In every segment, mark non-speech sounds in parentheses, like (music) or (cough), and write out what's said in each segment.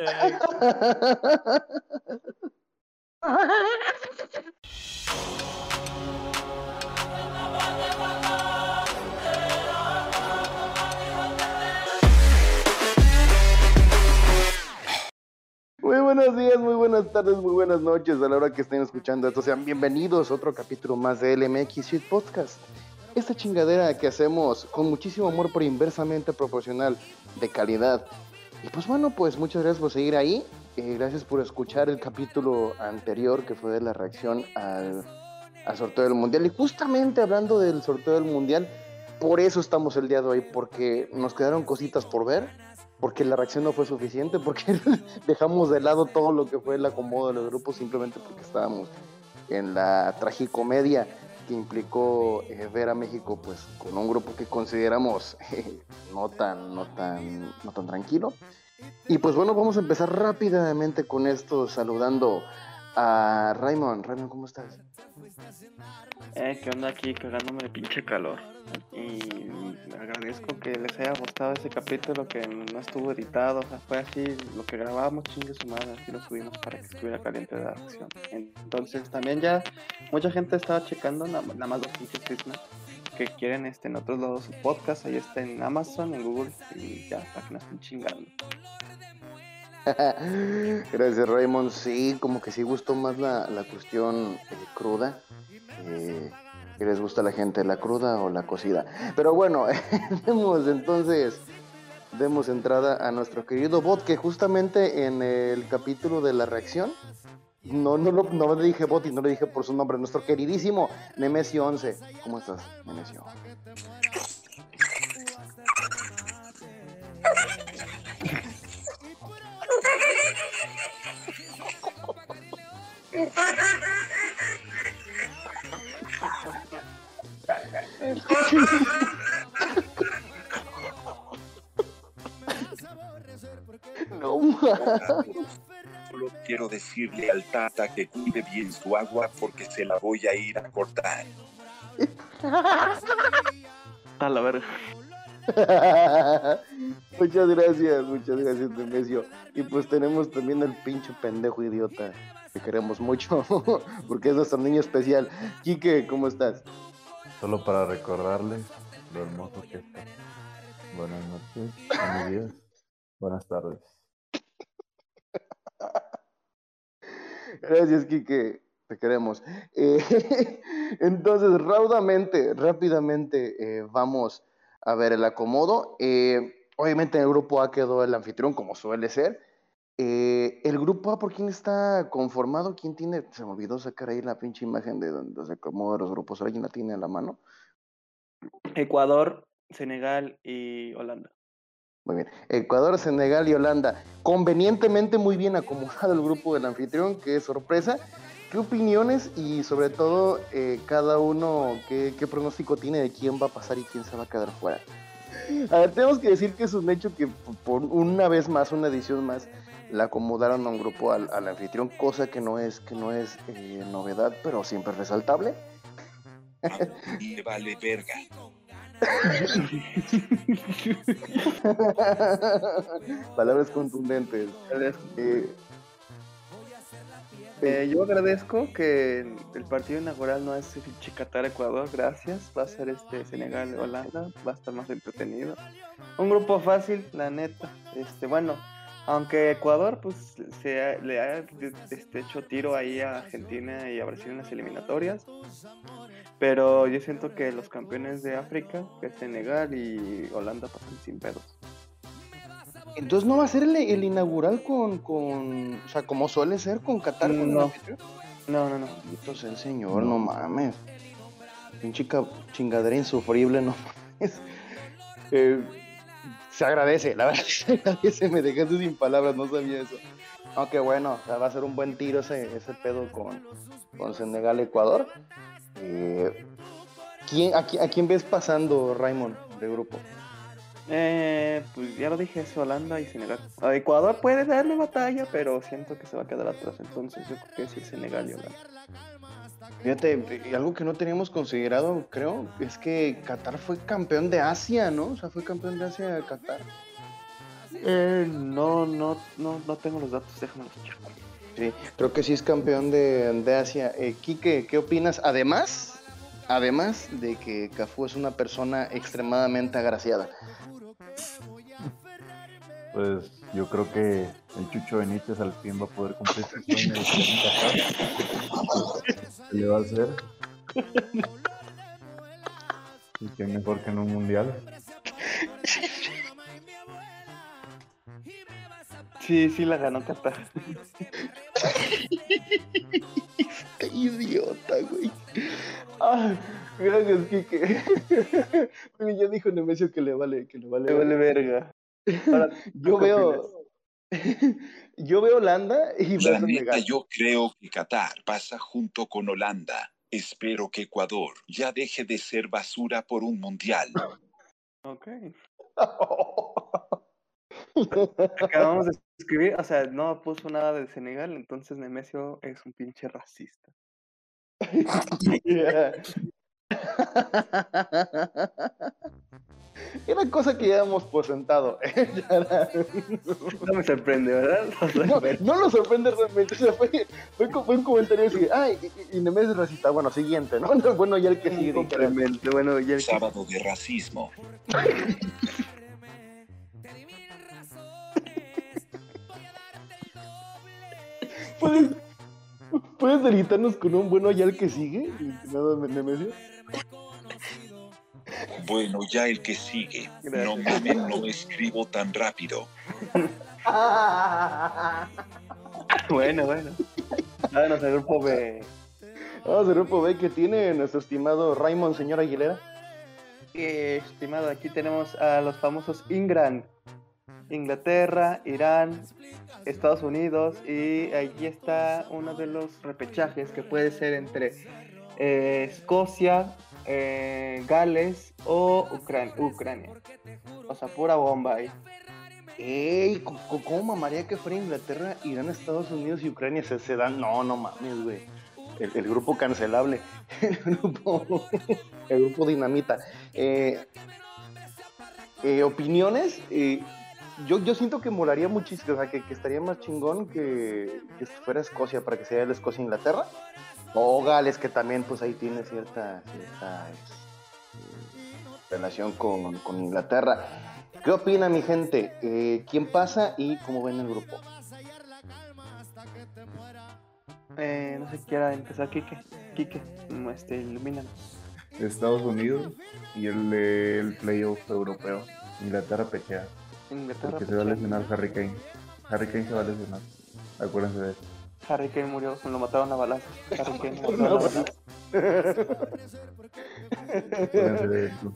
(laughs) Muy buenos días, muy buenas tardes, muy buenas noches a la hora que estén escuchando esto. Sean bienvenidos a otro capítulo más de LMX Shit Podcast. Esta chingadera que hacemos con muchísimo amor por inversamente proporcional de calidad. Y pues bueno, pues muchas gracias por seguir ahí. Eh, gracias por escuchar el capítulo anterior que fue de la reacción al, sorteo del mundial. Y justamente hablando del sorteo del mundial, por eso estamos el día de hoy, porque nos quedaron cositas por ver porque la reacción no fue suficiente, porque (laughs) dejamos de lado todo lo que fue el acomodo de los grupos simplemente porque estábamos en la tragicomedia que implicó eh, ver a México pues con un grupo que consideramos (laughs) eh, no tan no tan no tan tranquilo y pues bueno vamos a empezar rápidamente con esto saludando a Raymond Raymond cómo estás Eh, que onda aquí cagándome de pinche calor. Y agradezco que les haya gustado ese capítulo que no estuvo editado. O sea, fue así lo que grabábamos, chingue su madre, así lo subimos para que estuviera caliente la acción. Entonces también ya mucha gente estaba checando, na- nada más los pinches Christmas, que quieren este, en otros lados su podcast. Ahí está en Amazon, en Google, y ya, para que no estén chingando. (laughs) Gracias Raymond, sí, como que sí gustó más la, la cuestión eh, cruda. Eh, ¿Qué les gusta a la gente, la cruda o la cocida? Pero bueno, (laughs) demos entonces, demos entrada a nuestro querido bot, que justamente en el capítulo de la reacción, no, no, lo- no le dije bot y no le dije por su nombre, nuestro queridísimo Nemesio 11. ¿Cómo estás, Nemesio? (laughs) No quiero decirle al Tata que cuide bien su agua porque se la voy a ir a cortar. A la verga. (laughs) muchas gracias, muchas gracias, Nemesio. Y pues tenemos también al pinche pendejo idiota que queremos mucho, (laughs) porque es nuestro niño especial. Quique, ¿cómo estás? Solo para recordarles lo hermoso que está. Buenas noches, buenos días, buenas tardes. Gracias, Quique, te queremos. Eh, (laughs) entonces, raudamente, rápidamente, eh, vamos a ver el acomodo. Eh, obviamente en el grupo A quedó el anfitrión, como suele ser. El grupo A, ¿por quién está conformado? ¿Quién tiene? Se me olvidó sacar ahí la pinche imagen de donde se acomoda los grupos. ¿Alguien la tiene a la mano? Ecuador, Senegal y Holanda. Muy bien. Ecuador, Senegal y Holanda. Convenientemente muy bien acomodado el grupo del anfitrión, que es sorpresa. ¿Qué opiniones y sobre todo eh, cada uno, qué, qué pronóstico tiene de quién va a pasar y quién se va a quedar fuera? A ver, tenemos que decir que es un hecho que por una vez más, una edición más, la acomodaron a un grupo al, al anfitrión, cosa que no es, que no es eh, novedad, pero siempre resaltable. (laughs) Vale verga. (laughs) Palabras contundentes. Eh, Eh, yo agradezco que el partido inaugural no es el Qatar Ecuador, gracias. Va a ser este Senegal Holanda, va a estar más entretenido. Un grupo fácil, la neta. Este, bueno, aunque Ecuador pues se ha- le ha este, hecho tiro ahí a Argentina y a Brasil en las eliminatorias. Pero yo siento que los campeones de África, que es Senegal y Holanda, pasan sin pedos. Entonces no va a ser el, el inaugural con, con, o sea, como suele ser con Qatar. con No. No, no, no. Sea el señor, no mames. Pinche chingadera insufrible, no (laughs) mames. Eh, se agradece, la verdad se (laughs) agradece, me dejaste sin palabras, no sabía eso. Aunque bueno, va a ser un buen tiro ese, ese pedo con, con Senegal Ecuador. Eh, ¿quién, a, a quién ves pasando, Raymond, de grupo? Eh, pues ya lo dije, es Holanda y Senegal. Ecuador puede darle batalla, pero siento que se va a quedar atrás. Entonces yo creo que sí, Senegal y Holanda. Fíjate, algo que no teníamos considerado, creo, es que Qatar fue campeón de Asia, ¿no? O sea, fue campeón de Asia Qatar. Eh, no, no, no, no tengo los datos, déjame los. Sí, creo que sí es campeón de, de Asia. Eh, Quique, ¿qué opinas? Además, además de que Cafú es una persona extremadamente agraciada. Pues yo creo que el Chucho Benítez al fin va a poder cumplir su sueño de ser un Qatar. ¿Qué le va a hacer? Y qué mejor que en un mundial. Sí, sí la ganó Qatar. Qué idiota, güey. Ah, gracias, Quique. Porque ya dijo Nemesio que le vale, que le vale. Me vale verga. (laughs) Yo ¿qué veo. (laughs) Yo veo Holanda y La neta, Senegal. yo creo que Qatar pasa junto con Holanda. Espero que Ecuador ya deje de ser basura por un mundial. Ok. (laughs) Acabamos de escribir, o sea, no puso nada de Senegal, entonces Nemesio es un pinche racista. Era cosa que ya hemos presentado. Ya (laughs) era- No me sorprende, ¿verdad? No, no lo sorprende realmente. O sea, fue, fue, un comentario así, ay, y, y racista. Bueno, siguiente, (laughs) ¿no? Bueno, ya el que sigue. dijera. Complemente, bueno, ya el que- Sábado de racismo. ¿Puedes, ¿Puedes delitarnos con un bueno ya el que sigue? Nada, Nemesio. Bueno, ya el que sigue. No mames, no escribo tan rápido. (laughs) Bueno, bueno. Vámonos al grupo B. Vamos al grupo B que tiene nuestro estimado Raymond, señor Aguilera. Eh, estimado, aquí tenemos a los famosos Ingran. Inglaterra, Irán, Estados Unidos y allí está uno de los repechajes que puede ser entre eh, Escocia, eh, Gales o Ucran- Ucrania. O sea, pura bomba ahí. Ey, ¿cómo mamaría que fuera Inglaterra, Irán, Estados Unidos y Ucrania se, se dan? No, no mames, güey. El, grupo cancelable. (laughs) El grupo, el grupo dinamita. Eh, eh, opiniones. eh, yo, yo siento que molaría muchísimo, o sea, que, que estaría más chingón que, que fuera Escocia para que sea el Escocia-Inglaterra. O Gales, que también pues ahí tiene cierta, cierta este, relación con, con Inglaterra. ¿Qué opina mi gente? Eh, ¿Quién pasa y cómo ven el grupo? Eh, no sé quiera empezar Kike. Kike, mm, este, ilumínanos. Estados Unidos y el, el playoff europeo. Inglaterra pechea. Inglaterra. Porque se va a lesionar Harry Kane. Harry Kane se va a lesionar. Acuérdense de eso. Harry Kane murió, lo mataron a balazos. Harry Kane (laughs) lo mataron a balazos. Acuérdense (laughs) de eso.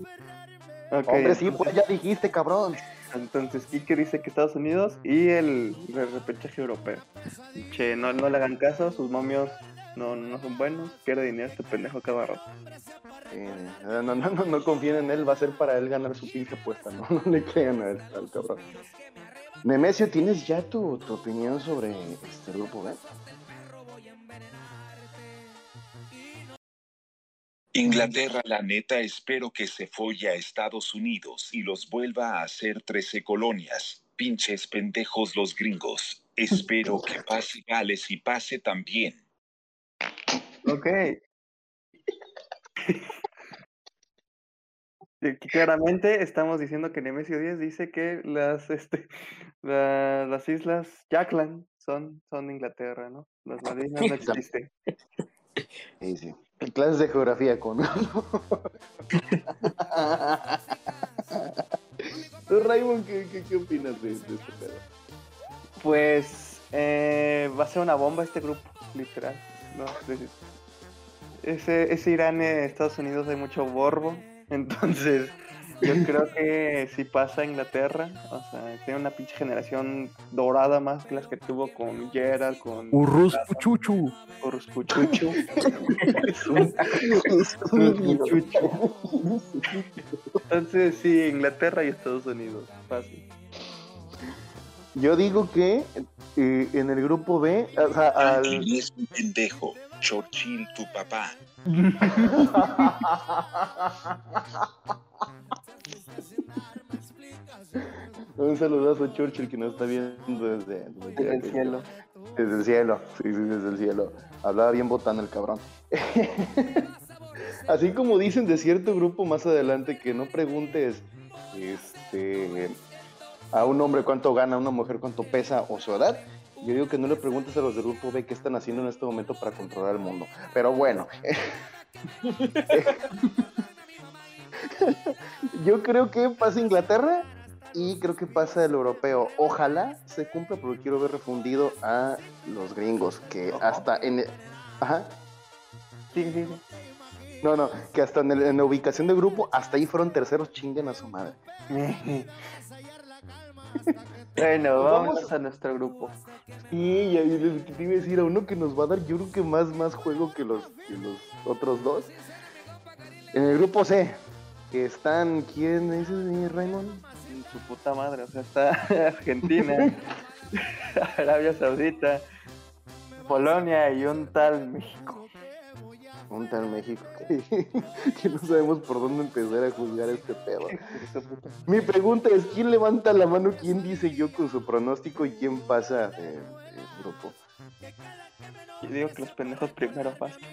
Ok, Hombre, sí, pues ya dijiste, cabrón. Entonces Kike dice que Estados Unidos y el re- repechaje europeo. Che, no, no le hagan caso, sus momios no, no son buenos, pierde dinero este pendejo cada rato. Eh, no, no, no, no confíen en él, va a ser para él ganar su pinche apuesta, no, (laughs) no le crean a él, al cabrón. Nemesio, ¿tienes ya tu, tu opinión sobre este grupo B? Inglaterra, la neta, espero que se folle a Estados Unidos y los vuelva a hacer 13 colonias. Pinches pendejos los gringos. Espero que pase Gales y pase también. Ok. Claramente estamos diciendo que Nemesio 10 dice que las, este, la- las islas Jackland son, son de Inglaterra, ¿no? Las Malvinas no (laughs) existen. Sí, sí. Clases de geografía con. (laughs) Tú, Raymond, ¿qué, qué, qué opinas de, de este pedo? Pues eh, va a ser una bomba este grupo, literal. ¿no? Es- Ese, ese Irán, eh, Estados Unidos, hay mucho borbo. (laughs) Entonces, yo creo que si pasa a Inglaterra, o sea, tiene una pinche generación dorada más que las que tuvo con Gerard, con Urrus Puchuchu. Urrus Puchuchu. Entonces, sí, Inglaterra y Estados Unidos. Fácil. Yo digo que eh, en el grupo B, o sea, al... ¿Quién es un pendejo? Churchill, tu papá. (laughs) Un saludazo a Churchill que nos está viendo desde, Desde el cielo. Desde el cielo, sí, sí, desde el cielo. Hablaba bien botán el cabrón. (laughs) Así como dicen de cierto grupo más adelante que no preguntes este, a un hombre cuánto gana, a una mujer cuánto pesa o su edad. Yo digo que no le preguntes a los del grupo B qué están haciendo en este momento para controlar el mundo. Pero bueno. (laughs) (laughs) Yo creo que pasa Inglaterra y creo que pasa el europeo. Ojalá se cumpla porque quiero ver refundido a los gringos que Ojo. hasta en... Ajá. Sí, sí, sí. No, no, que hasta en, el- en la ubicación de grupo, hasta ahí fueron terceros, chinguen a su madre. (laughs) bueno, Vamos. vamos a nuestro grupo. Sí, y ahí les iba a decir a uno que nos va a dar, yo creo que más, más juego que los, que los otros dos. En el grupo C, que están, ¿quién es ese, Raymond? Su puta madre, o sea, está (laughs) Argentina, (laughs) Arabia Saudita, Polonia y un tal México. Un tal México (laughs) que, que no sabemos por dónde empezar a juzgar este pedo. Mi pregunta es, ¿quién levanta la mano, quién dice yo con su pronóstico y quién pasa eh, el grupo? Yo digo que los pendejos primero fácil.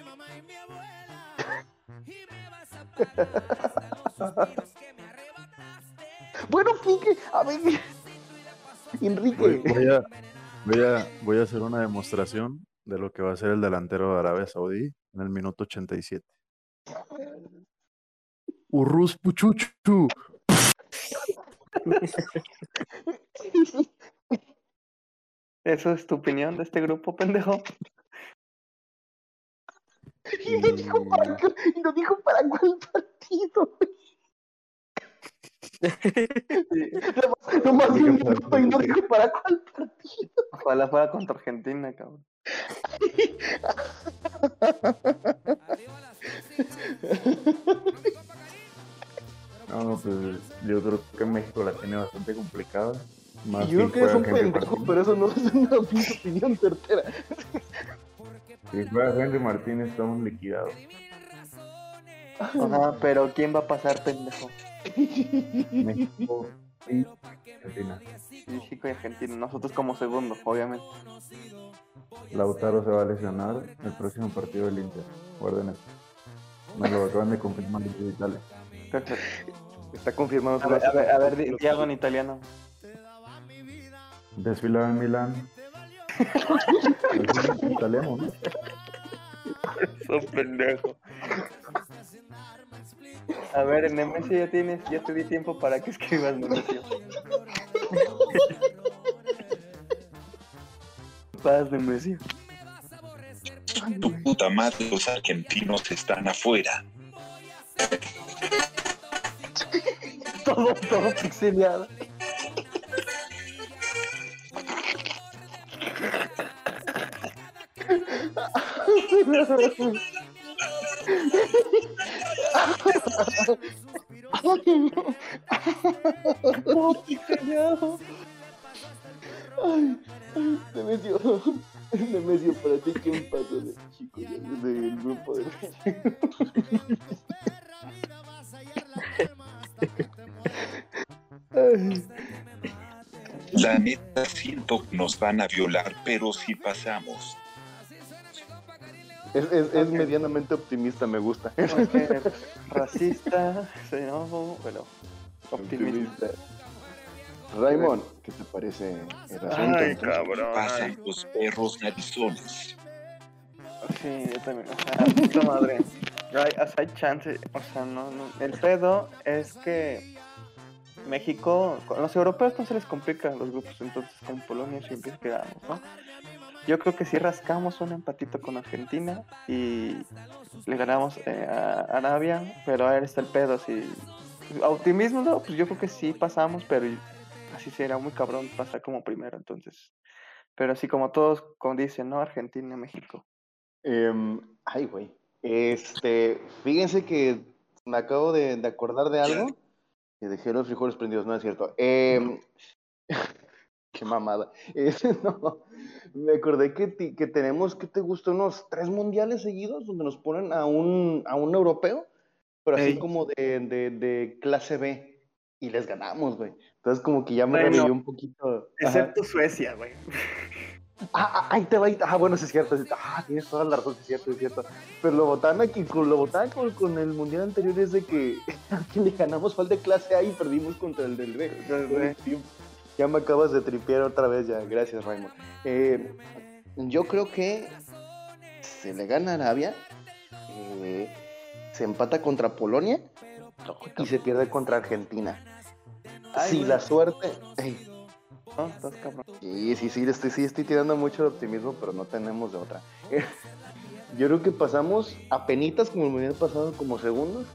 Bueno, Quique, a ver, Enrique. Voy, voy a, voy, a, voy a hacer una demostración de lo que va a ser el delantero de Arabia Saudí en el minuto 87. Urrus Puchuchu. ¿Eso es tu opinión de este grupo, pendejo? Y no dijo para, no dijo para cuál partido. (laughs) Nomás Dijo un minuto y no dijo para cuál partido. Ojalá fuera contra Argentina, cabrón. No, pues yo creo que México la tiene bastante complicada. Más Y yo creo que es un Henry pendejo, pero eso no es una opinión certera. Si juega Henry Martín estamos liquidados. Ajá, pero ¿quién va a pasar, pendejo? México y Argentina. México y Argentina. Nosotros como segundo, obviamente. Lautaro se va a lesionar el próximo partido del Inter. Guarden esto. Me lo acaban de confirmar Italia. Perfecto. Está confirmado. A ver, a ver, a en italiano. Desfilaba en Milán. (laughs) Es italiano, ¿no? Pendejo. A ver, en Nemesio ya tienes, ya te di tiempo para que escribas Nemesio. Paz, Nemesio. Tu puta madre, los argentinos están afuera. Todo, todo pixeleado. Todo pixeleado. Ay, ay, Nemesio, Nemesio, para ti, ¿quién pasa de México? Del grupo de La neta siento que nos van a violar, pero si pasamos. Es, es, es medianamente optimista, me gusta. Ok, Racista, xenófobo, pero optimista. Optimista. Raymond, ¿qué te parece el asunto? Ay, entonces? cabrón. Pasan los perros narizones. Sí, yo también. O sea, puta madre. Hay, o sea, hay chance. O sea, no, no. El pedo es que México, con los europeos no se les complica los grupos, entonces con Polonia siempre quedamos, ¿no? Yo creo que si rascamos un empatito con Argentina y le ganamos eh, a Arabia, pero ahí está el pedo. Si optimismo, no, pues yo creo que sí pasamos, pero así será muy cabrón pasar como primero, entonces. Pero así como todos como dicen, ¿no? Argentina, México. Em, ay, güey. Este, fíjense que me acabo de, de acordar de algo. Que dejé los frijoles prendidos, no es cierto. Em, (laughs) qué mamada. (laughs) Este, no, me acordé que, que tenemos, ¿qué te gusta? Unos tres mundiales seguidos donde nos ponen a un, a un europeo, pero así Ey. como de, de, de clase B. y les ganamos, güey. Entonces como que ya me Bueno, un poquito. Ajá. Excepto Suecia, güey. Ah, ah, ahí te va, ah, bueno, sí es cierto, sí, ah, tienes toda la razón, sí es cierto, sí es cierto. Pero lo botana que con lo botana con, con el mundial anterior es de que (laughs) a quien le ganamos fue al de clase A y perdimos contra el del B. Del B. Ya me acabas de tripear otra vez, ya, gracias Raymond. Eh, yo creo que se le gana a Arabia, eh, se empata contra Polonia y se pierde contra Argentina. Ay, si la suerte, ey, No, estás cabrón. Sí, sí, sí, estoy, sí, estoy tirando mucho el optimismo, pero no tenemos de otra. Yo creo que pasamos a penitas como el mundial pasado como segundos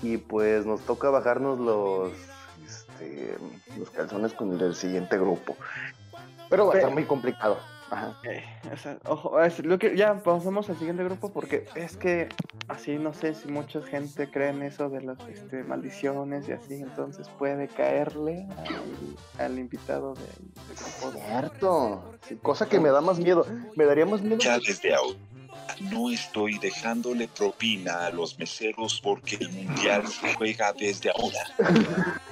y pues nos toca bajarnos los, este, los calzones con el del siguiente grupo. Pero va a estar muy complicado. Ajá. Eh, o sea, ojo, es lo que ya pasamos al siguiente grupo porque es que así no sé si mucha gente cree en eso de las este, maldiciones y así, entonces puede caerle al, al invitado del del grupo. Cierto. Sí, cosa que me da más miedo. Me daría más miedo. Ya desde ahora. No estoy dejándole propina a los meseros porque el mundial se juega desde ahora. (laughs)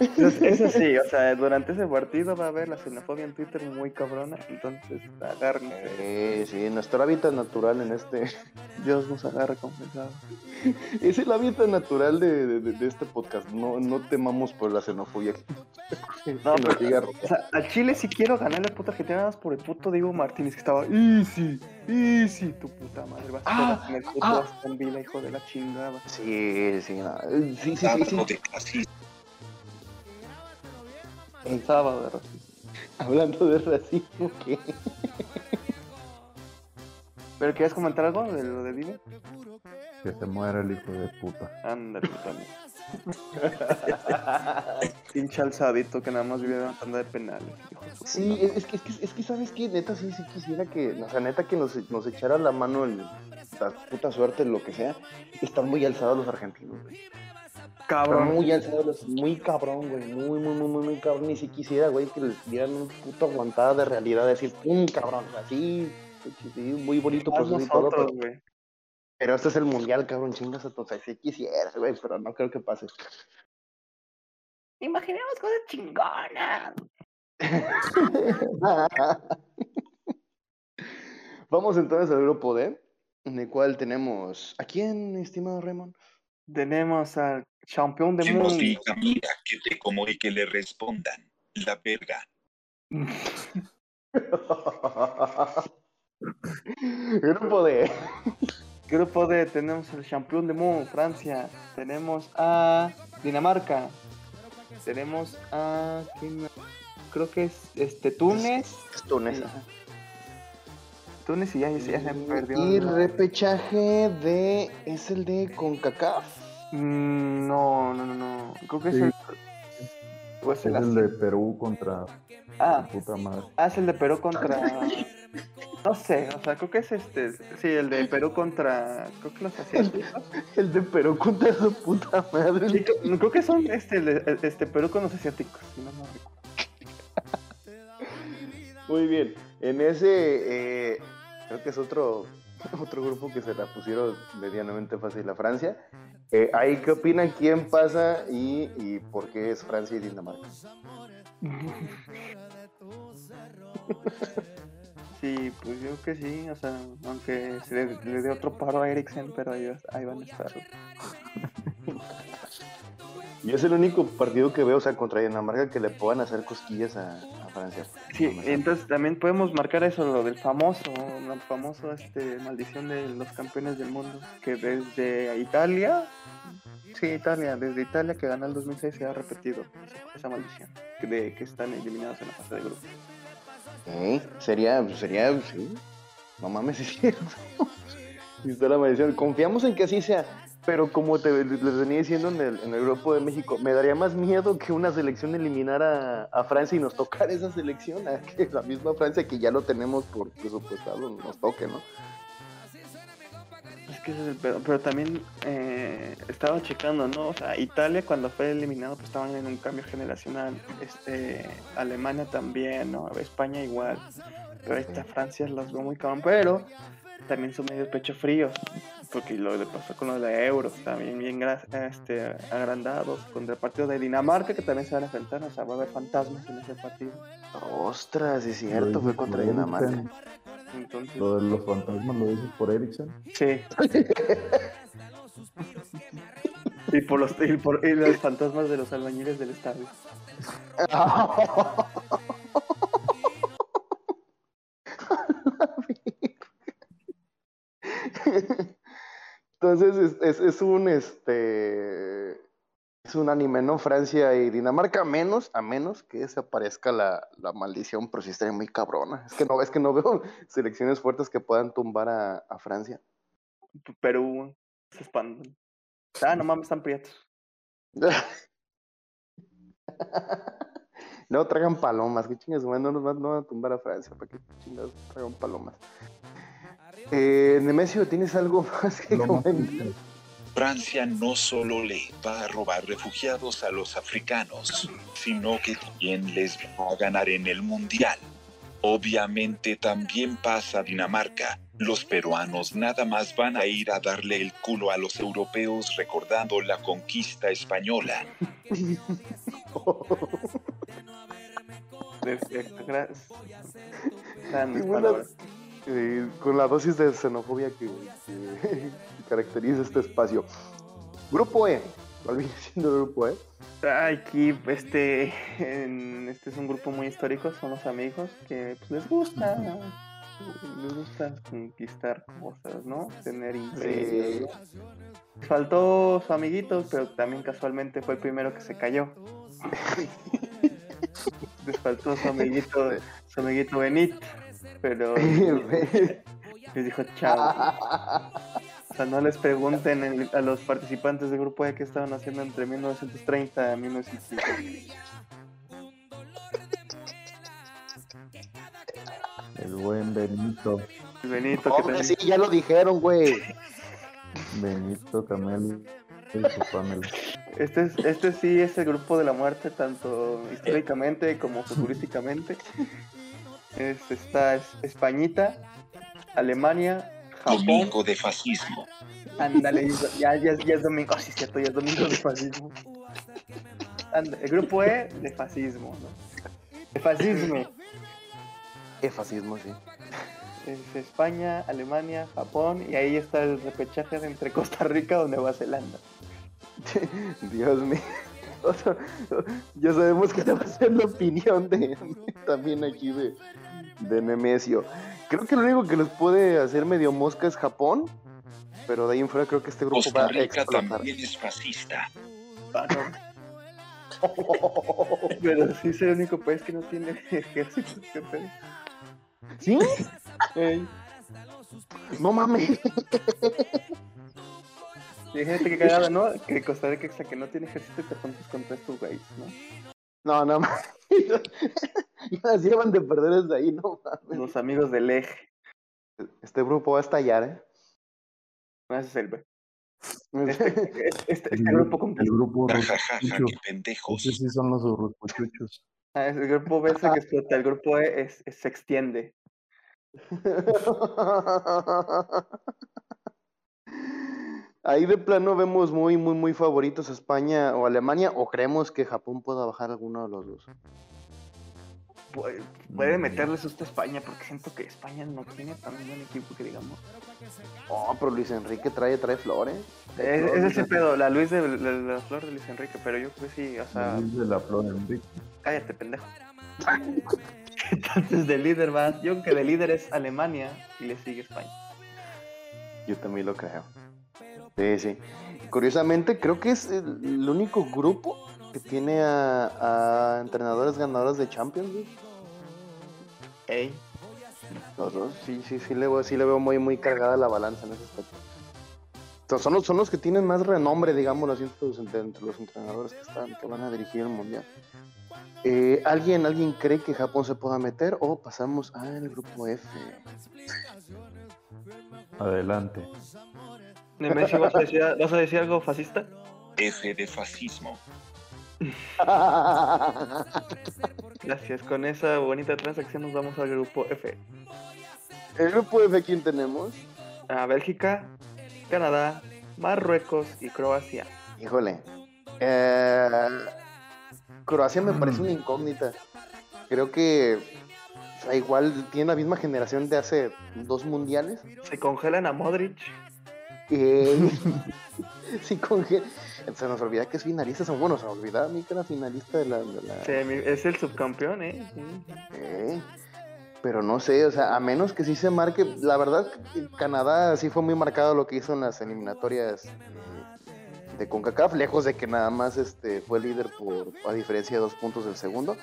Entonces, eso sí, o (laughs) sea, durante ese partido va a haber la xenofobia en Twitter muy cabrona, entonces agárrense. Eh, sí, nuestro hábitat natural en este. (laughs) Dios nos agarre compensado. Es el hábitat natural de, de- este podcast. No, no temamos por la xenofobia. No, Que pero- O sea, al Chile si quiero ganarle a puta nada más por el puto Diego Martínez que estaba easy, easy, tu puta madre. Vas Ah, a tener puto ah. Aston Villa, hijo de la chingada. Sí, sí, no. sí, sí, sí, Sábado sí. El sábado de racismo. (laughs) Hablando de racismo, ¿qué? ¿Pero quieres comentar algo de lo de Divo? Que se muera el hijo de puta. Ándale, también. (laughs) Pinche alzadito que nada más vive en una tanda de penales. Sí, es, es que, es, que, es que, ¿sabes qué? Neta, sí, sí quisiera que, o sea, neta que nos, nos echara la mano el, la puta suerte, lo que sea. Están muy alzados los argentinos, güey. Cabrón. muy muy cabrón, güey. Muy, muy, muy, muy, muy cabrón. Ni si quisiera, güey, que les dieran un puto aguantada de realidad, decir, pum, cabrón. Así, sí, muy bonito proceso y todo, pero, güey. pero este es el mundial, cabrón, chingas a todos. Sí quisiera, güey, pero no creo que pase. Imaginemos cosas chingonas. (laughs) Vamos entonces al grupo D, en el cual tenemos. ¿A quién, estimado Raymond? Tenemos al campeón de Que mundo. diga, mira, que te como y que le respondan. La verga. (laughs) grupo D. (laughs) Grupo D tenemos el campeón de mundo, Francia. Tenemos a Dinamarca. Tenemos a. Creo que es este Túnez. Es Túnez. Túnez y ya, ya se me perdió. Y ¿no? repechaje de. ¿Es el de CONCACAF? Mm, No, no, no, no. Creo que es el. o es Es el de Perú contra Ah, puta madre. ah, es el de Perú contra. No sé, o sea, creo que es este. Sí, el de Perú contra. Creo que los asiáticos. (laughs) El de Perú contra su puta madre. Sí, creo, que son este, el de- este Perú con los asiáticos. Si no me recuerdo. Muy bien. En ese, eh, creo que es otro, (laughs) otro grupo que se la pusieron medianamente fácil a Francia. Eh, ahí, ¿qué opinan? ¿Quién pasa y, y por qué es Francia y Dinamarca? (laughs) Sí, pues yo que sí, o sea, aunque se le, le dé otro paro a Eriksen, pero ahí, ahí van a estar. Yo es el único partido que veo, o sea, contra Dinamarca que le puedan hacer cosquillas a, a Francia. Sí, entonces también podemos marcar eso, lo del famoso, la famoso este, maldición de los campeones del mundo, que desde Italia, sí, Italia, desde Italia que ganó el 2006 se ha repetido esa, esa maldición, de que están eliminados en la fase de grupo. Ok, Sería, sería, sí. No mames, (laughs) es cierto. Está la maldición. Confiamos en que así sea. Pero como te les venía diciendo en el, en el grupo de México, me daría más miedo que una selección eliminara a Francia y nos tocara esa selección, a que la misma Francia que ya lo tenemos por presupuestado nos toque, ¿no? Es que ese es el pedo, pero también eh, estaba checando, ¿no? O sea, Italia cuando fue eliminado pues estaban en un cambio generacional, este, Alemania también, ¿no? España igual, pero esta Francia las veo muy cabrón, pero también son medio pecho fríos. Porque lo le pasó con lo de la Euro, también bien este, agrandados. Contra el partido de Dinamarca, que también se van a enfrentar. O sea, va a haber fantasmas en ese partido. Ostras, es cierto, fue contra Dinamarca. Entonces, Lo de los fantasmas lo dices por Ericsson. sí. y, por los, y por y los fantasmas de los albañiles del estadio. (laughs) Entonces es, es- es un este es un anime, ¿no? Francia y Dinamarca, a menos, a menos que desaparezca la, la maldición, pero sí estaría muy cabrona. Es que no, es que no (laughs) veo selecciones fuertes que puedan tumbar a, a Francia. Perú se espantan. Ah, no mames, están prietos. (laughs) no tragan palomas, que chingas, güey, no nos van, no van a tumbar a Francia, para que chingados tragan palomas. Eh, Nemesio, ¿tienes algo (laughs) más que comentar? Francia no solo le va a robar refugiados a los africanos, sino que también les va a ganar en el Mundial. Obviamente también pasa Dinamarca. Los peruanos nada más van a ir a darle el culo a los europeos recordando la conquista española. (laughs) Buenas- palabras. eh, con la dosis de xenofobia que, que caracteriza este espacio. Grupo E. ¿Cuál viene siendo el grupo E? Ay, Aquí, este, en- este es un grupo muy histórico, son los amigos que pues, les gusta, les gusta conquistar cosas, ¿no? Tener imperios. Faltó su amiguito, pero también casualmente fue el primero que se cayó. (laughs) Les faltó su amiguito, su amiguito Benit, pero (laughs) les dijo chao. (laughs) O sea, no les pregunten en- a los participantes del grupo E qué estaban haciendo entre 1930 y 1950. El buen Benito. El Benito, que Hombre, sí, ya lo dijeron, güey. Benito Camel y su Pamela. este, es- este sí es el grupo de la muerte, tanto históricamente como futurísticamente. Es, está es- Españita, Alemania. Domingo de fascismo. Ándale, ya, ya, ya es domingo. Sí, es cierto, ya es domingo de fascismo. El grupo E de fascismo, ¿no? De fascismo. Es fascismo, sí. Es España, Alemania, Japón y ahí está el repechaje entre Costa Rica o Nueva Zelanda. (laughs) Dios mío. O sea, ya sabemos que te va a ser la opinión de también aquí de, de Nemesio. Creo que lo único que les puede hacer medio mosca es Japón, pero de ahí en fuera creo que este grupo va Costa a Rica explotar. también es fascista. Ah. (laughs) Pero sí es el único país que no tiene (laughs) ejército. ¿Sí? Ey, No mames. y hay gente que cagada, ¿no? Que Costa Rica que no tiene ejército y te juntas contra estos güeyes, ¿no? No, no mames. (laughs) Ya las llevan de perder desde ahí, no mames. Los amigos del eje. Este grupo va a estallar, ¿eh? No, ese es el B. (laughs) Este, este, este El, grupo el conquista. grupo qué pendejos. Sí son los ruscuchuchos. Ah, es el grupo B es el que (laughs) explota. El grupo E es- es- se extiende. Ahí de plano vemos muy, muy, muy favoritos a España o Alemania, o creemos que Japón pueda bajar alguno de los dos. Puede, puede meterle susto a España porque siento que España no tiene tan buen equipo que digamos. Oh, pero Luis Enrique trae, trae flores. Es, es ese pedo, la Luis de, la, la flor de Luis Enrique, pero yo creo que sí, o sea, Luis de la Flor Enrique. cállate, pendejo. (laughs) Entonces de líder vas, yo creo que de líder es Alemania y le sigue España. Yo también lo creo. Sí, sí. Curiosamente, creo que es el, único grupo que tiene a, a entrenadores ganadores de Champions League. Ey, Los dos, sí, sí, sí le, veo, sí le veo muy, muy cargada la balanza en ese aspecto. Son, los, son los que tienen más renombre, digamos así, entre los, entre, entre los entrenadores que, están, que van a dirigir el Mundial. Eh, ¿alguien, ¿Alguien cree que Japón se pueda meter o pasamos al grupo F? Adelante. Nemesio, ¿vas a, decir, ¿vas a decir algo fascista? F de fascismo. (laughs) Gracias, con esa bonita transacción nos vamos al grupo F. El grupo F, ¿quién tenemos? A Bélgica, Canadá, Marruecos y Croacia. Híjole. Eh, Croacia me Mm. parece una incógnita. Creo que o sea, igual tiene la misma generación de hace dos mundiales. Se congelan a Modric. Eh, sí, con que- se nos olvida que es finalista. son- Bueno, se nos olvida a mí que era finalista de la. de la- Semi- es el subcampeón, ¿eh? Sí. Eh, pero no sé, o sea, a menos que sí se marque. La verdad, Canadá sí fue muy marcado lo que hizo en las eliminatorias de CONCACAF, lejos de que nada más este fue líder por a diferencia de dos puntos del segundo.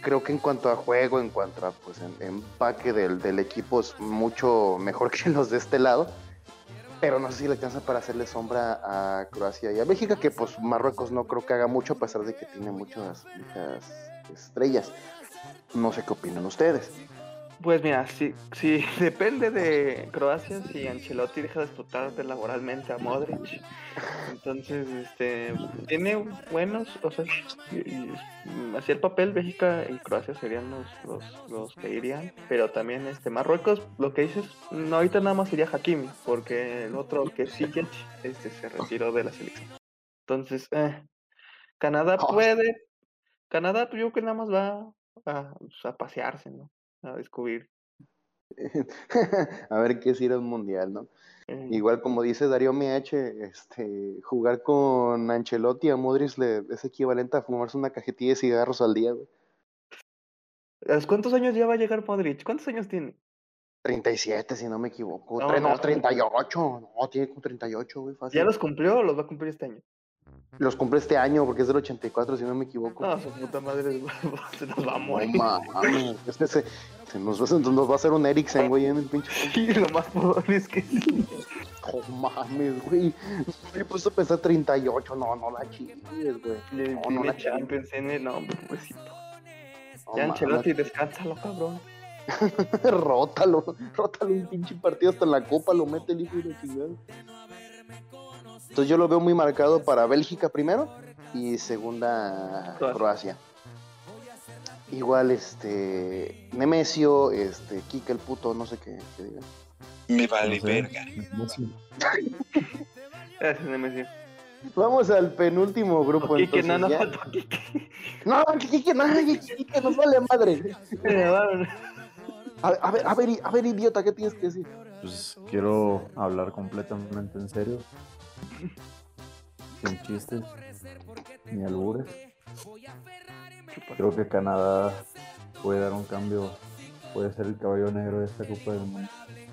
Creo que en cuanto a juego, en cuanto a pues empaque del, del equipo es mucho mejor (laughs) que los de este lado. Pero no sé si le alcanza para hacerle sombra a Croacia y a Bélgica, que pues Marruecos no creo que haga mucho, a pesar de que tiene muchas estrellas. No sé qué opinan ustedes. Pues mira, si, si (laughs) depende de Croacia, si Ancelotti deja de explotar laboralmente a Modric, entonces este tiene buenos, o sea, y- así el papel Bélgica y Croacia serían los, los, los que irían, pero también este Marruecos, lo que dices, no ahorita nada más iría Hakimi, porque el otro que Sijic, este se retiró de la selección. Entonces, eh, Canadá Oh. puede, Canadá pues, yo creo que nada más va a, pues, a pasearse, ¿no? A descubrir. (laughs) a ver qué es ir al mundial, ¿no? eh, Igual como dice Darío MH, este, jugar con Ancelotti a Modric le, es equivalente a fumarse una cajetilla de cigarros al día, güey. ¿A ¿Cuántos años ya va a llegar Modric? ¿Cuántos años tiene? 37, si no me equivoco. No, No, no. 38. No, tiene como 38, güey, fácil. ¿Ya los cumplió o los va a cumplir este año? Los cumple este año porque es del 84, si no me equivoco. No, su puta madre (laughs) se nos va a No morir. mames, este se, se nos, va, a- nos va a hacer un Eriksen, güey, en el pinche. (laughs) Sí, lo más probable es que sí. No mames, güey. Me he puesto a pensar 38. No, no la chingues, güey. No, no la Champions, tiene... No, hombre, pobrecito. No Ya. Ancelotti, descánsalo, cabrón. (laughs) rótalo, rótalo un pinche partido hasta en la copa, lo mete el hijo de la chingada. Entonces yo lo veo muy marcado para Bélgica primero y segunda Croacia. Igual este Nemesio, este Kike el puto, no sé qué, qué diga. Me vale No sé, verga. Gracias, Nemesio. Vamos al penúltimo grupo entonces. no, no, Quique. No, Kike, no, Kike, nos vale madre. A, a ver, a ver, a ver, idiota, ¿qué tienes que decir? Pues quiero hablar completamente en serio. Sin chistes ni albures. Creo que Canadá puede dar un cambio. Puede ser el caballo negro de esta Copa del Mundo.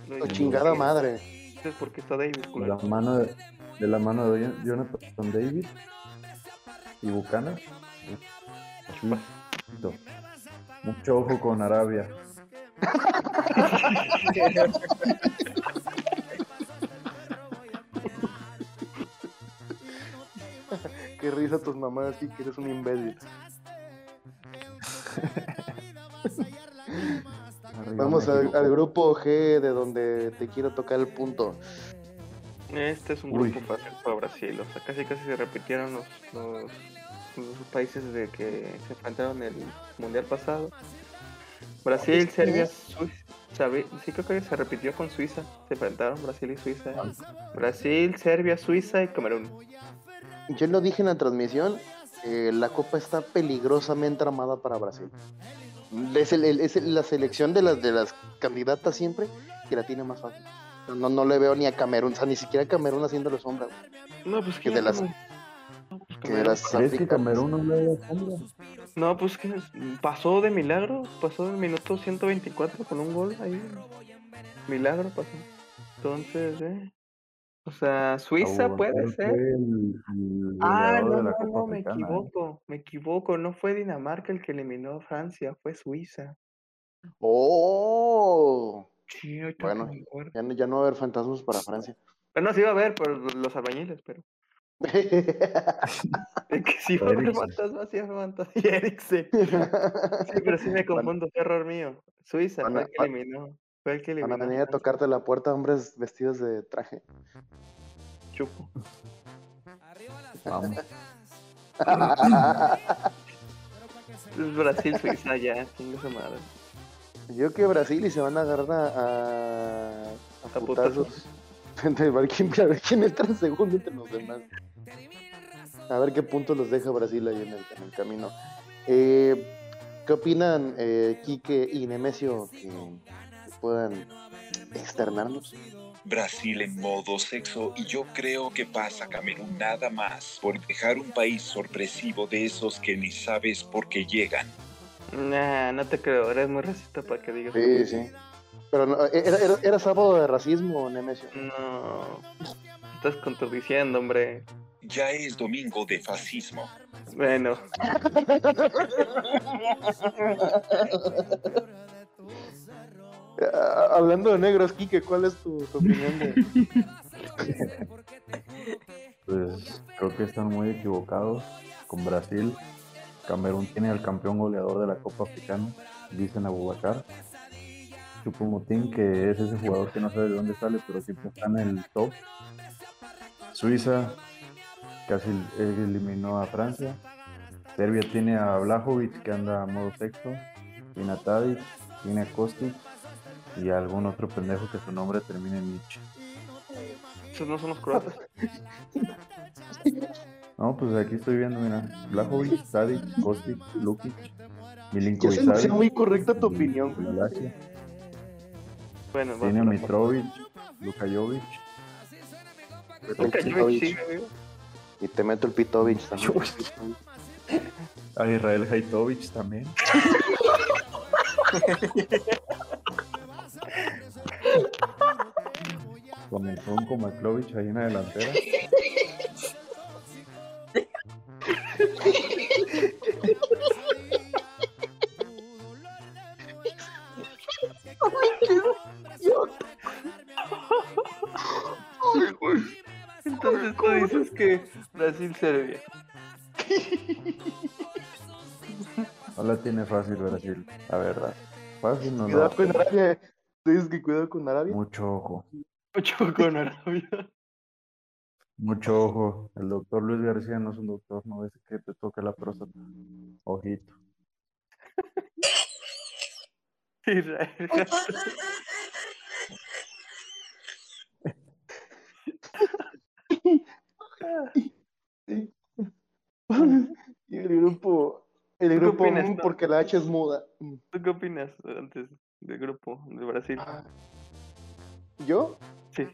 No, chingada madre. Es porque está David, De la mano de, de la mano de Jonathan David y Buchanan. Ojito. Mucho ojo con Arabia. (laughs) (laughs) Qué risa tus mamadas, Kike, eres un imbécil. Vamos al, grupo G de donde te quiero tocar el punto. Este es un Uy. grupo fácil para Brasil. O sea, casi casi se repitieron los, los, los países de que se enfrentaron el mundial pasado. Brasil, ¿Es que Serbia? Suiza. Sí, creo que se repitió con Suiza. Se enfrentaron Brasil y Suiza. Brasil, Serbia, Suiza y Camerún. Yo lo dije en la transmisión, eh, la copa está peligrosamente armada para Brasil. Es, el- el- es el- la selección de las, de las candidatas siempre que la tiene más fácil. No, no le veo ni a Camerún, o sea, ni siquiera a Camerún haciéndole sombra. güey. No, pues Que que de las- que de Camerún. las- ¿Crees que Camerún no le da sombra? No, pues que pasó de milagro. Pasó del minuto 124 con un gol ahí. Milagro pasó. Entonces, eh. O sea, Suiza Abu puede ser. fue el- el Ah, no, no, no, me Africana, ¿eh? equivoco, me equivoco, no fue Dinamarca el que eliminó a Francia, fue Suiza. ¡Oh! Sí, Bueno. Ya, no- ya no va a haber fantasmas para Francia. Bueno, sí iba a haber por los albañiles, pero es (laughs) (laughs) que sí iba a haber fantasmas, sí iba a haber fantasmas. (laughs) Y Eriksen. Sí, pero sí me confundo, fue error mío. Suiza Van el que eliminó, fue el que Van eliminó. a venir a tocarte la puerta hombres vestidos de traje. Chupo. Vamos. Es Brasil, Suiza, ya, chingue su madre. Yo que Brasil y se van a agarrar a, a, a A putazos. Entre- A ver quién, a ver quién entra en segundo entre los demás. A ver qué punto los deja Brasil ahí en el, en el camino. Eh, ¿Qué opinan eh, Quique y Nemesio que puedan externarnos? Brasil en modo sexo y yo creo que pasa Camerún nada más por dejar un país sorpresivo de esos que ni sabes por qué llegan. Nah, no te creo, eres muy racista para que digas. Sí, sí. Pero no, era, era, era sábado de racismo, Nemesio. No, estás contradiciendo, hombre. Ya es domingo de fascismo. Bueno, (laughs) Hablando de negros, Quique, ¿cuál es tu, opinión de, Pues creo que están muy equivocados con Brasil. Camerún tiene al campeón goleador de la Copa Africana, dicen Abubakar. Chupomotín, que es ese jugador que no sabe de dónde sale, pero siempre está en el top. Suiza casi eliminó a Francia. Serbia tiene a Vlahovic, que anda a modo sexto. Tiene a tiene a Kostic y a algún otro pendejo que su nombre termine en Nietzsche. esos no son los croatas. (laughs) No, pues aquí estoy viendo, mira. Blajovic, Tadic, Kostic, Lukic, Milinkovic hace Savic, muy correcta tu opinión, güey. Bueno, Tiene Mitrovic, Luka Jovic. Luka Jovic, sí. Y te meto el Pitovich también. A (laughs) Israel Haitovic también. (laughs) Con el Tonko Maklovic ahí en la delantera. Entonces tú dices que Brasil-Serbia. No la tiene fácil Brasil, la verdad. Fácil no Cuidado no. con Arabia. ¿Tú dices que cuidado con Arabia? Mucho ojo. Mucho con Arabia. Mucho ojo. El doctor Luis García no es un doctor, no es que te toque la próstata. Ojito. (laughs) Israel. Y el grupo. El ¿Tú qué grupo opinas, porque la H es muda. ¿Tú qué opinas antes del grupo de Brasil? Ah. ¿Yo? Sí.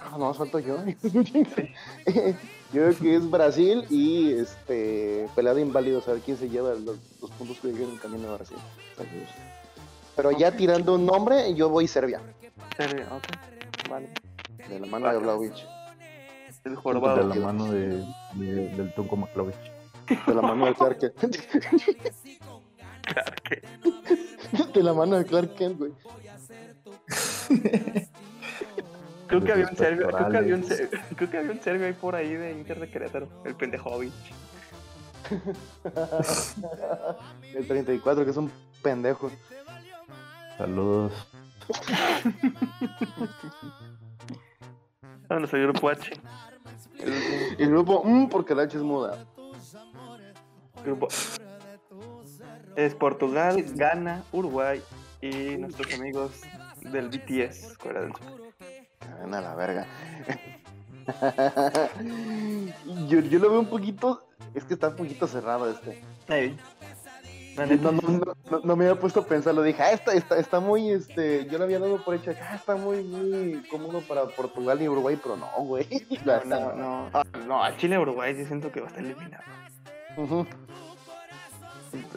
Ah, no, suelto yo. (laughs) yo creo que es Brasil y este pelea de inválidos a ver quién se lleva los, los puntos que llegan en el camino de Brasil. Saludos. Pero ya tirando un nombre, yo voy Serbia, Serbia, ok. Vale. de la mano de Vlaovic, El De la mano de, de- del Tonko Maklovic. de la mano de Clark Kent. Claro que. De la mano de Clark Kent, güey. (laughs) Creo que había un serbio, creo que había un serbio, creo que había un serbio ahí por ahí de Inter de Querétaro, el pendejovic. (laughs) El 34, que es un pendejo. Saludos. (laughs) Vámonos al grupo H. El Y el grupo, mm, porque la H es muda. grupo es Portugal, Ghana, Uruguay y nuestros amigos del BTS, Corea del Sur. Ven a la verga. (laughs) yo, yo lo veo un poquito. Es que está un poquito cerrado este. Ey, la neta, No, no, no, no- no me había puesto a pensarlo. Dije, ah, está, está, está muy. este Yo lo había dado por hecho. Ah, está muy, muy cómodo para Portugal y Uruguay, pero no, güey. (laughs) No, no, no, Ah, no, a Chile Uruguay sí siento que va a estar eliminado. Ujú.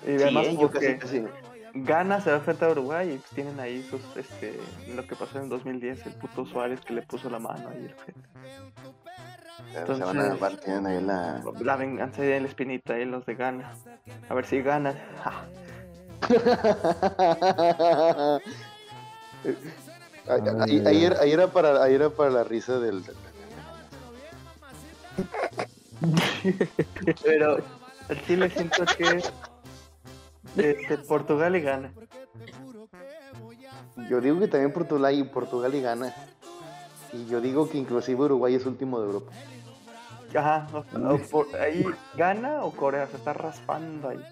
Y Sí, además yo porque casi, casi. Ghana se va a enfrentar a Uruguay y pues tienen ahí sus, este, lo que pasó en 2010, el puto Suárez que le puso la mano ahí. Se van a entonces- tienen ahí la. La venganza de la espinita ahí los de Ghana. A ver si ganan. Ja. (laughs) Era, para, ahí era para la risa del. (laughs) Pero al Chile siento que este, Portugal y gana. Yo digo que también Portugal y Portugal y gana. Y yo digo que inclusive Uruguay es último de Europa. Ajá, o- o por- ahí gana o Corea se está raspando ahí.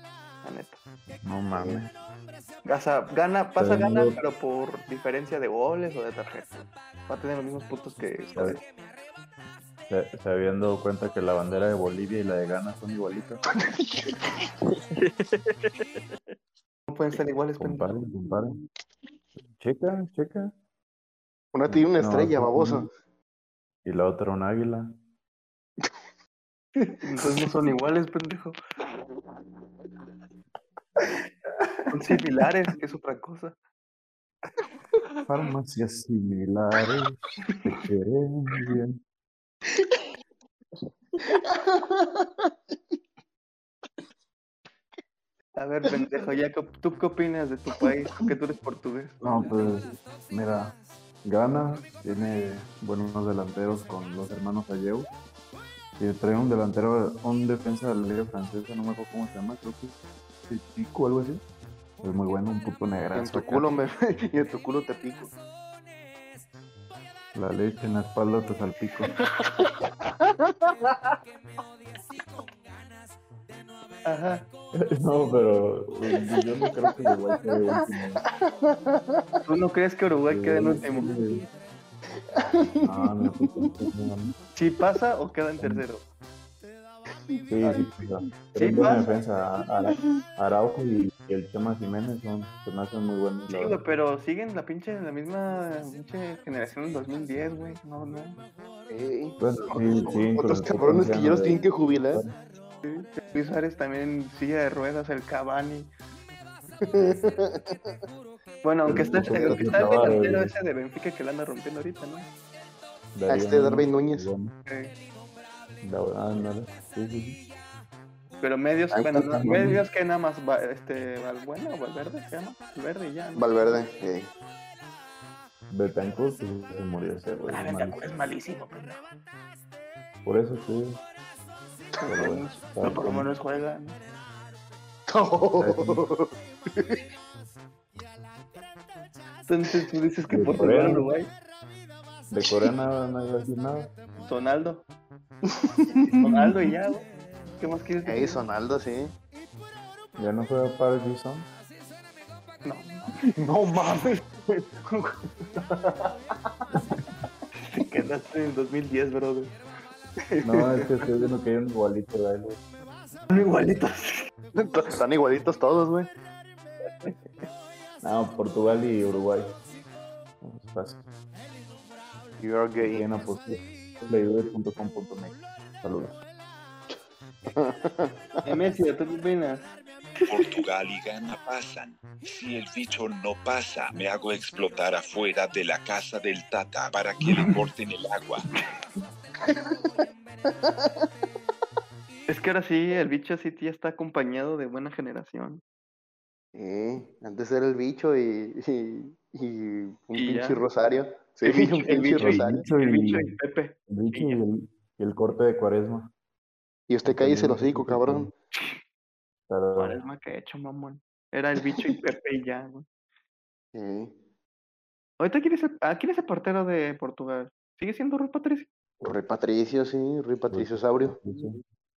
la neta. No mames. Gasa- gana, pasa, Pero gana, no- pero por diferencia de goles o de tarjeta. Va a tener los mismos puntos que. Se, se habían dado cuenta que la bandera de Bolivia y la de Ghana son igualitas. No pueden ser iguales, pendejo. Comparen, comparen. Checa, checa. Una tiene una No, estrella, no. Y la otra un águila. Entonces no son iguales, pendejo. Son similares, que es otra cosa. Farmacias similares quieren bien. A ver, pendejo, ya, ¿qué- ¿tú qué opinas de tu país? Que tú eres portugués. No, pues, mira, Ghana tiene buenos delanteros con los hermanos Ayeu. Y trae un delantero, un defensa de la liga francesa, no me acuerdo cómo se llama, creo que es Pico o algo así. Es muy bueno, un puto Y en negrazo. tu acá. culo me... (laughs) y en tu culo te pico. La leche en la espalda te salpico. Ajá. (laughs) No, pero yo no creo que Uruguay quede último. ¿Tú no crees que Uruguay quede en último? No, no, pues, no, no. ¿Si pasa o queda en tercero? Sí, sí, sí. es buena defensa. Ara- Araujo y y el Chema Jiménez son, se me hacen muy buenos. Sí, güey, pero siguen la pinche, la misma pinche generación del 2010, güey. No, no. Bueno, sí, sí, Otros cabrones que ya los tienen que jubilar. Sí, Luis Suárez también en silla de ruedas, el Cavani. (laughs) Bueno, aunque está, Pero aunque está el estaba delantero ese de Benfica que la anda rompiendo ahorita, ¿no? A este Darwin Núñez. Bueno, Eh, la- ándale, sí, sí, sí. Pero medios, bueno, no, medios que nada más va, este Valbuena o Valverde se llama, Valverde y ya, ¿no? Valverde. ey. Betancourt sí, se murió ese, güey. Ah, malísimo. es malísimo, pendejo. Por eso sí. Pero bueno, Pero por lo menos juega, ¿no? (laughs) Entonces tú dices que De Portugal, Corea. Uruguay, de Corea nada, no decir nada. Ronaldo. Ronaldo (laughs) y ya, güey. ¿Qué más quieres Ey, decir? Sonaldo, sí. Ya no juega para Gison. No. (laughs) No mames. (laughs) Te quedaste en el 2010, brother. No, es que estoy viendo que hay un igualito de él, güey. Son igualitos. Están igualitos todos, güey. No, Portugal y Uruguay. Es fácil. You're gay. Tienen apostar. Playdude.com.mx. Saludos. Eh, Messi, ¿tú qué opinas? Portugal y Ghana pasan. Si el bicho no pasa, me hago explotar afuera de la casa del Tata para que le corten el agua. Es que ahora sí, el bicho sí ya está acompañado de buena generación. Sí, antes era el bicho y, y, y un Y ya. pinche rosario. Sí, El bicho- un el bicho y- rosario. bicho El bicho y Pepe. El bicho Y y ya. el, y el corte de cuaresma. Y usted cállese el hocico, cabrón. Pero, Cuaresma que he hecho, mamón. Era el bicho y Pepe y ya, güey. Sí. Ahorita, ¿quién es, el, ah, ¿quién es el portero de Portugal? ¿Sigue siendo Rui Patricio? Rui Patricio, sí, Rui Patricio Saurio.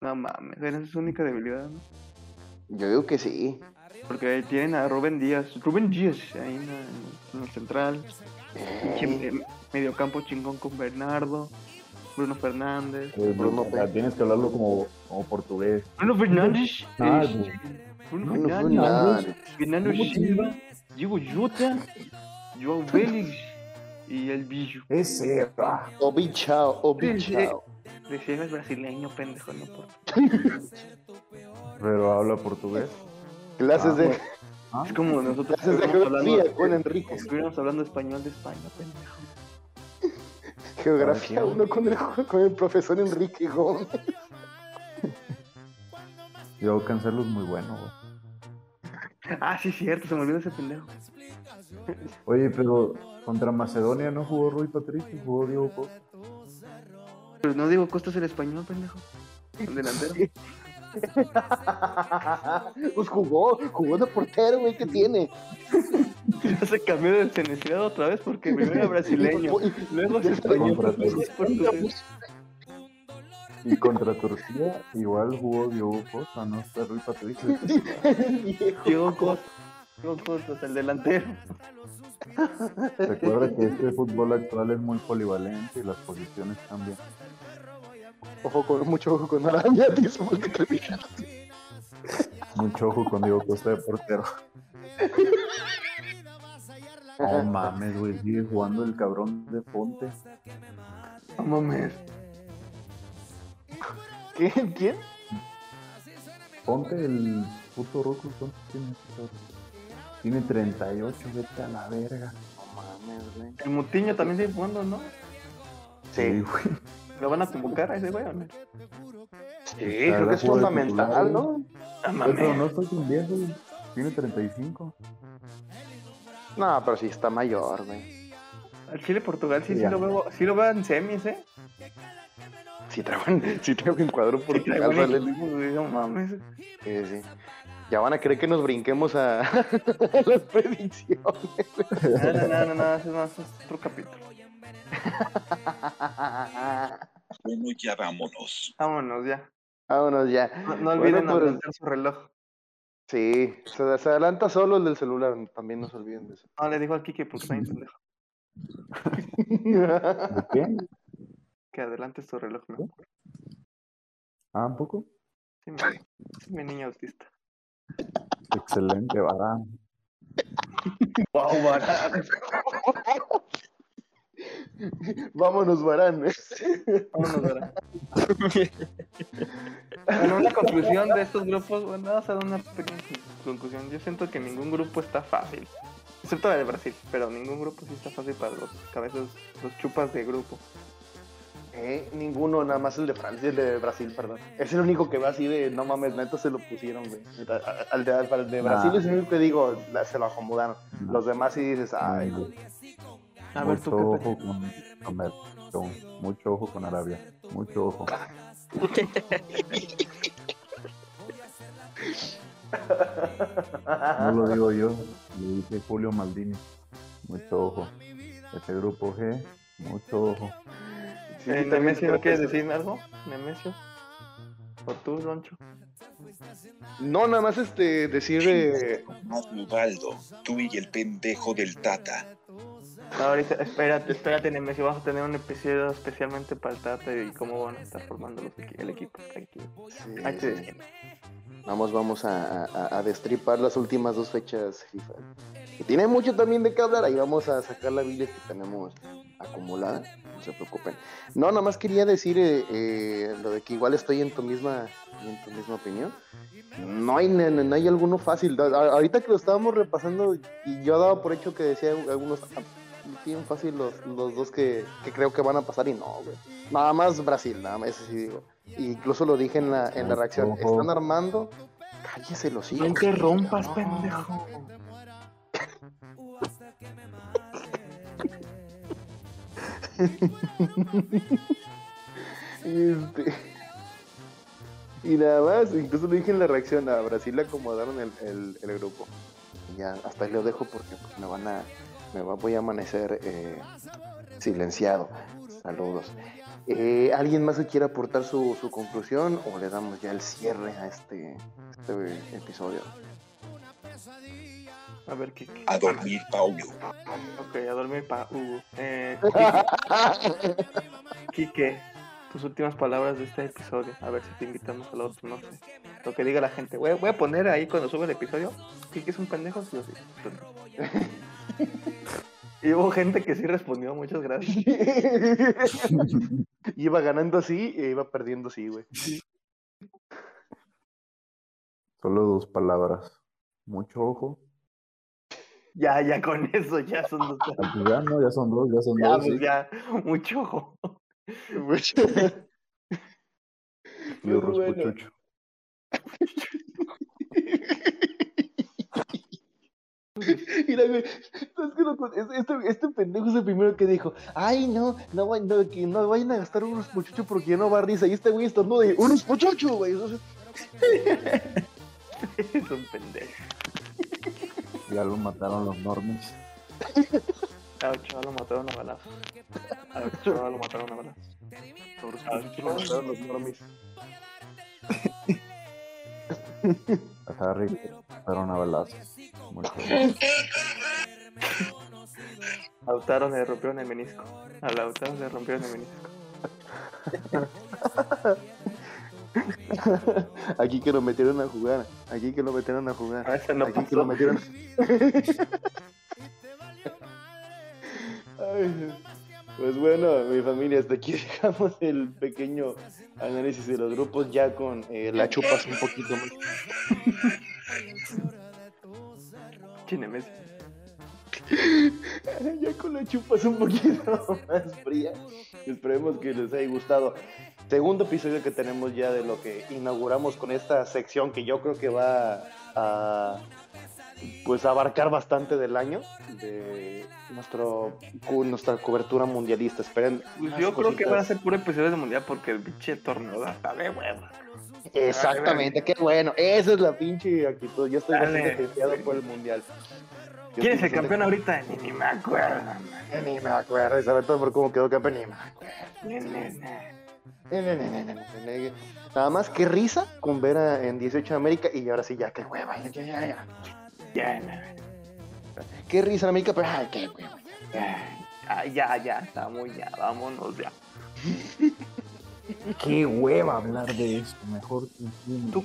No mames, esa es su única debilidad, ¿no? Yo digo que sí. Porque ahí tienen a Rubén Díaz. Rubén Díaz, ahí en, el central. Me- mediocampo chingón con Bernardo. Bruno Fernández. Eh, Bruno o sea, P. tienes que hablarlo como, como portugués. Bruno Fernández. Ah, este. Bruno Bruno Fernández. Fernández. Fernando ¿Cómo Silva. Diego Jota. João Félix. Y el bicho. Ese, ah. Obi chao, Obi Sí, sí. chao. Decía es brasileño, pendejo, no por. Pero habla portugués. Clases Ah, de, Ah, Es como nosotros clases de geografía hablando, con Enrique. estuviéramos hablando español de España, pendejo. Geografía Ah, uno con el, con el profesor Enrique Gómez. Yo Cancelo es muy bueno, güey. Ah, sí, cierto, se me olvidó ese pendejo. Oye, pero contra Macedonia no jugó Rui Patricio, jugó Diego Costa. Pero no digo Costa es el español, pendejo. El delantero. (laughs) pues jugó, jugó de portero, güey, ¿qué tiene? Ya (laughs) se cambió de nacionalidad otra vez porque primero era brasileño, (laughs) Y- luego es español, portugués. Y contra Turquía igual jugó Diogo Costa, ¿no? Está Rui Patricio. (laughs) Diego Costa. El delantero. Recuerda que este fútbol actual es muy polivalente y las posiciones cambian. Ojo con, mucho ojo con Arabia, tío, porque. Mucho ojo con Diego Costa de portero. No (laughs) mames, güey, sigue jugando el cabrón de Ponte. No mames. ¿Quién? ¿Quién? Ponte el puto ruco, ¿cuánto tiene? Tiene 38, vete a la verga. No mames, güey. El Mutiño también sigue jugando, ¿no? Sí, güey. ¿Lo van a convocar a ese güey o no? sí, creo que es fundamental, titular, ¿no? No Pero mames. no está tan viejo, güey. Tiene 35. No, pero sí está mayor, güey. Al Chile Portugal sí, sí lo veo, sí lo veo en semis, ¿eh? Sí traigo en, (laughs) sí traigo en cuadro por Sí, güey, no mames. Sí, sí. Ya van a creer que nos brinquemos a, (laughs) las predicciones. No, no, no, no, no, eso no, eso es otro capítulo. Bueno, ya vámonos. Vámonos ya. Vámonos ya. No, no olviden Bueno, pues- su reloj. Sí, se, se adelanta solo el del celular, también no se olviden de eso. No, le dijo al Kike porque está pendejo. (laughs) ¿De qué? Que adelante su reloj, ¿no? Ah, ¿un poco? Sí, mi, sí, mi niño autista. Excelente, Barán. (laughs) Wow, Vámonos, Barán. Vámonos, ¿verdad? (laughs) bueno, una conclusión de estos grupos, bueno, vamos a dar una pequeña conclusión. Yo siento que ningún grupo está fácil. Excepto el de Brasil, pero ningún grupo sí está fácil para los cabezas, los chupas de grupo. Eh, ninguno, nada más el de Francia, el de Brasil, perdón. Es el único que va así de, no mames, neta se lo pusieron, güey. Al de, al de Brasil Nah. es el único que digo, la- se lo acomodaron. Los demás sí dices, ay, güey. A ver, Mucho tú ojo con, con Mucho ojo con Arabia. Mucho ojo. (laughs) No lo digo yo, lo dice Julio Maldini. Mucho ojo. Ese grupo G, mucho ojo. Sí, Eh, Nemesio, ¿no quieres es- decir algo? Nemesio. ¿O tú, Roncho? No, nada más este, decir, eh, Más Ubaldo, tú y el pendejo del Tata. Ahorita, espérate, espérate, Nemesio. Vamos a tener un episodio especialmente para el Tata y cómo van a estar formando los el equipo. Tranquilo. sí. Vamos, vamos a, a- a destripar las últimas dos fechas FIFA. Tiene mucho también de qué hablar, ahí vamos a sacar la Biblia que tenemos acumulada, no se preocupen. No, nada más quería decir eh, eh, lo de que igual estoy en tu misma, en tu misma opinión. No hay, no, no hay alguno fácil. A- ahorita que lo estábamos repasando, y yo daba por hecho que decía algunos bien fácil los, los dos que, que creo que van a pasar y no, güey. Nada más Brasil, nada más, eso sí digo. Incluso lo dije en la, en la reacción. Están armando. Cállese los hijos. No interrumpas, No. pendejo. Este, Y nada más, incluso lo dije en la reacción, a Brasil le acomodaron el, el- el grupo. Y ya, hasta ahí lo dejo porque me van a, me va- voy a amanecer eh, silenciado. Saludos. Eh, ¿Alguien más que quiera aportar su, su conclusión o le damos ya el cierre a este, este episodio? A ver, Kike. A dormir, Paulo. Ok, a dormir para Hugo. Eh, (laughs) Kike, tus últimas palabras de este episodio. A ver si te invitamos al otro, no sé. Lo que diga la gente. Voy a, voy a poner ahí cuando sube el episodio. Kike es un pendejo, sí o sí. (laughs) Y hubo gente que sí respondió, muchas gracias. (laughs) iba ganando así e iba perdiendo así, güey. Solo dos palabras. Mucho ojo. Ya, ya con eso, ya son dos. Ah, pues ya no, ya son dos, ya son Ya, dos. pues sí. ya, mucho ojo. Fierros (laughs) Bueno. (laughs) Mira, (laughs) güey, Este, este pendejo es el primero que dijo, ay, no, no, no, que no vayan a gastar unos muchachos porque ya no va a risa. Y este güey estornuda de unos muchachos, güey. (laughs) Es- un pendejo. Ya lo mataron los normies. A chaval lo mataron a balazos. A chaval lo mataron a balazos. Aquí lo mataron los normis. (laughs) A Harry fueron a balazos. Lautaro le rompieron el menisco. A Lautaro le rompieron el menisco. (laughs) Aquí que lo metieron a jugar. Aquí que lo metieron a A jugar. ese no Aquí que lo pasó. metieron. (laughs) Ay, pues bueno, mi familia, hasta aquí (laughs) dejamos el pequeño análisis de los grupos ya con eh, la chupas un poquito más. (laughs) Chine Messi. (laughs) ya con la chupas un poquito más fría. Esperemos que les haya gustado. Segundo episodio que tenemos ya de lo que inauguramos con esta sección que yo creo que va a pues abarcar bastante del año de nuestro nuestra cobertura mundialista. Esperen. Pues yo creo que van a ser puro episodio de mundial porque el pinche torneo da hasta de hueva. Exactamente, qué bueno. Esa es la pinche actitud. Yo estoy hypeado por el mundial. Yo ¿Quién es el campeón ahorita? Ni, ni me acuerdo. man. Ni me acuerdo, y sobre todo por cómo quedó campeón. Ni me acuerdo. Nada más qué risa con ver a- en 18 de América y ahora sí ya, qué hueva, ya, ya, ya, Qué risa en América, pero ay, qué hueva. ya, Ah, ya, ya, estamos ya, vámonos ya. Qué hueva hablar de esto. Mejor que un ¿Tú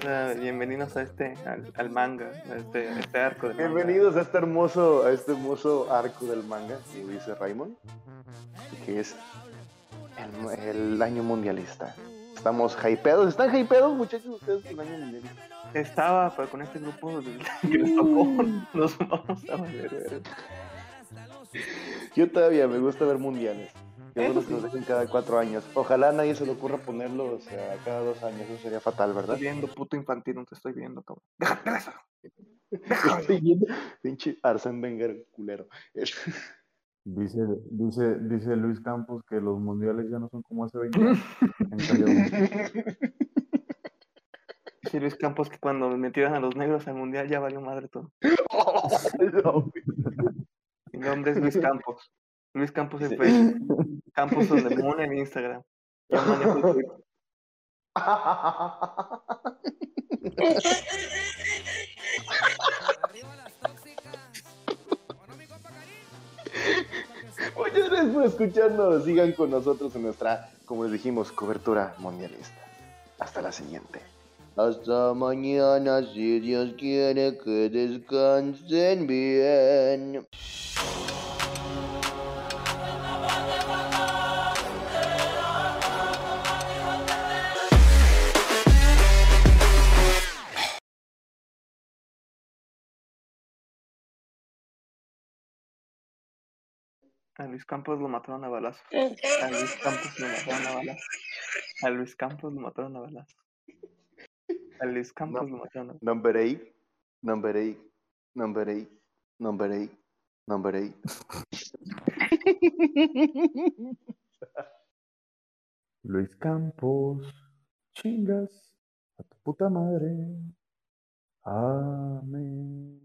sea, bienvenidos a este, al, al manga, a este, a este arco de manga. Bienvenidos a este hermoso, a este hermoso arco del manga, como dice Raymond, que es el, el año mundialista. Estamos hypeados, ¿están hypeados muchachos ustedes con el año? Estaba pero con este grupo que les tocó, nos vamos a valer ver. Yo todavía me gusta ver mundiales. Yo los que nos dejen cada cuatro años. Ojalá a nadie se le ocurra ponerlos eh, cada dos años, eso sería fatal, ¿verdad? Estoy viendo, puto infantil, no te estoy viendo, cabrón. Déjate de eso. Estoy viendo, pinche Arsène Wenger culero. Dice, dice, dice Luis Campos que los mundiales ya no son como hace 20 años. (laughs) Dice Luis Campos que cuando metieron a los negros al mundial ya valió madre todo. No, Mi nombre es Luis Campos. Luis Campos en Facebook. Campos on the Moon en Instagram. (laughs) Muchas gracias por escucharnos. Sigan con nosotros en nuestra, como les dijimos, cobertura mundialista. Hasta la siguiente. Hasta mañana, si Dios quiere que descansen bien. A Luis Campos lo mataron a balazos. A Luis Campos lo mataron a balazos. A Luis Campos lo mataron a balazos. A Luis Campos lo mataron a Number eight, number eight, number eight, number eight, number eight. Luis Campos, chingas a tu puta madre. Amén.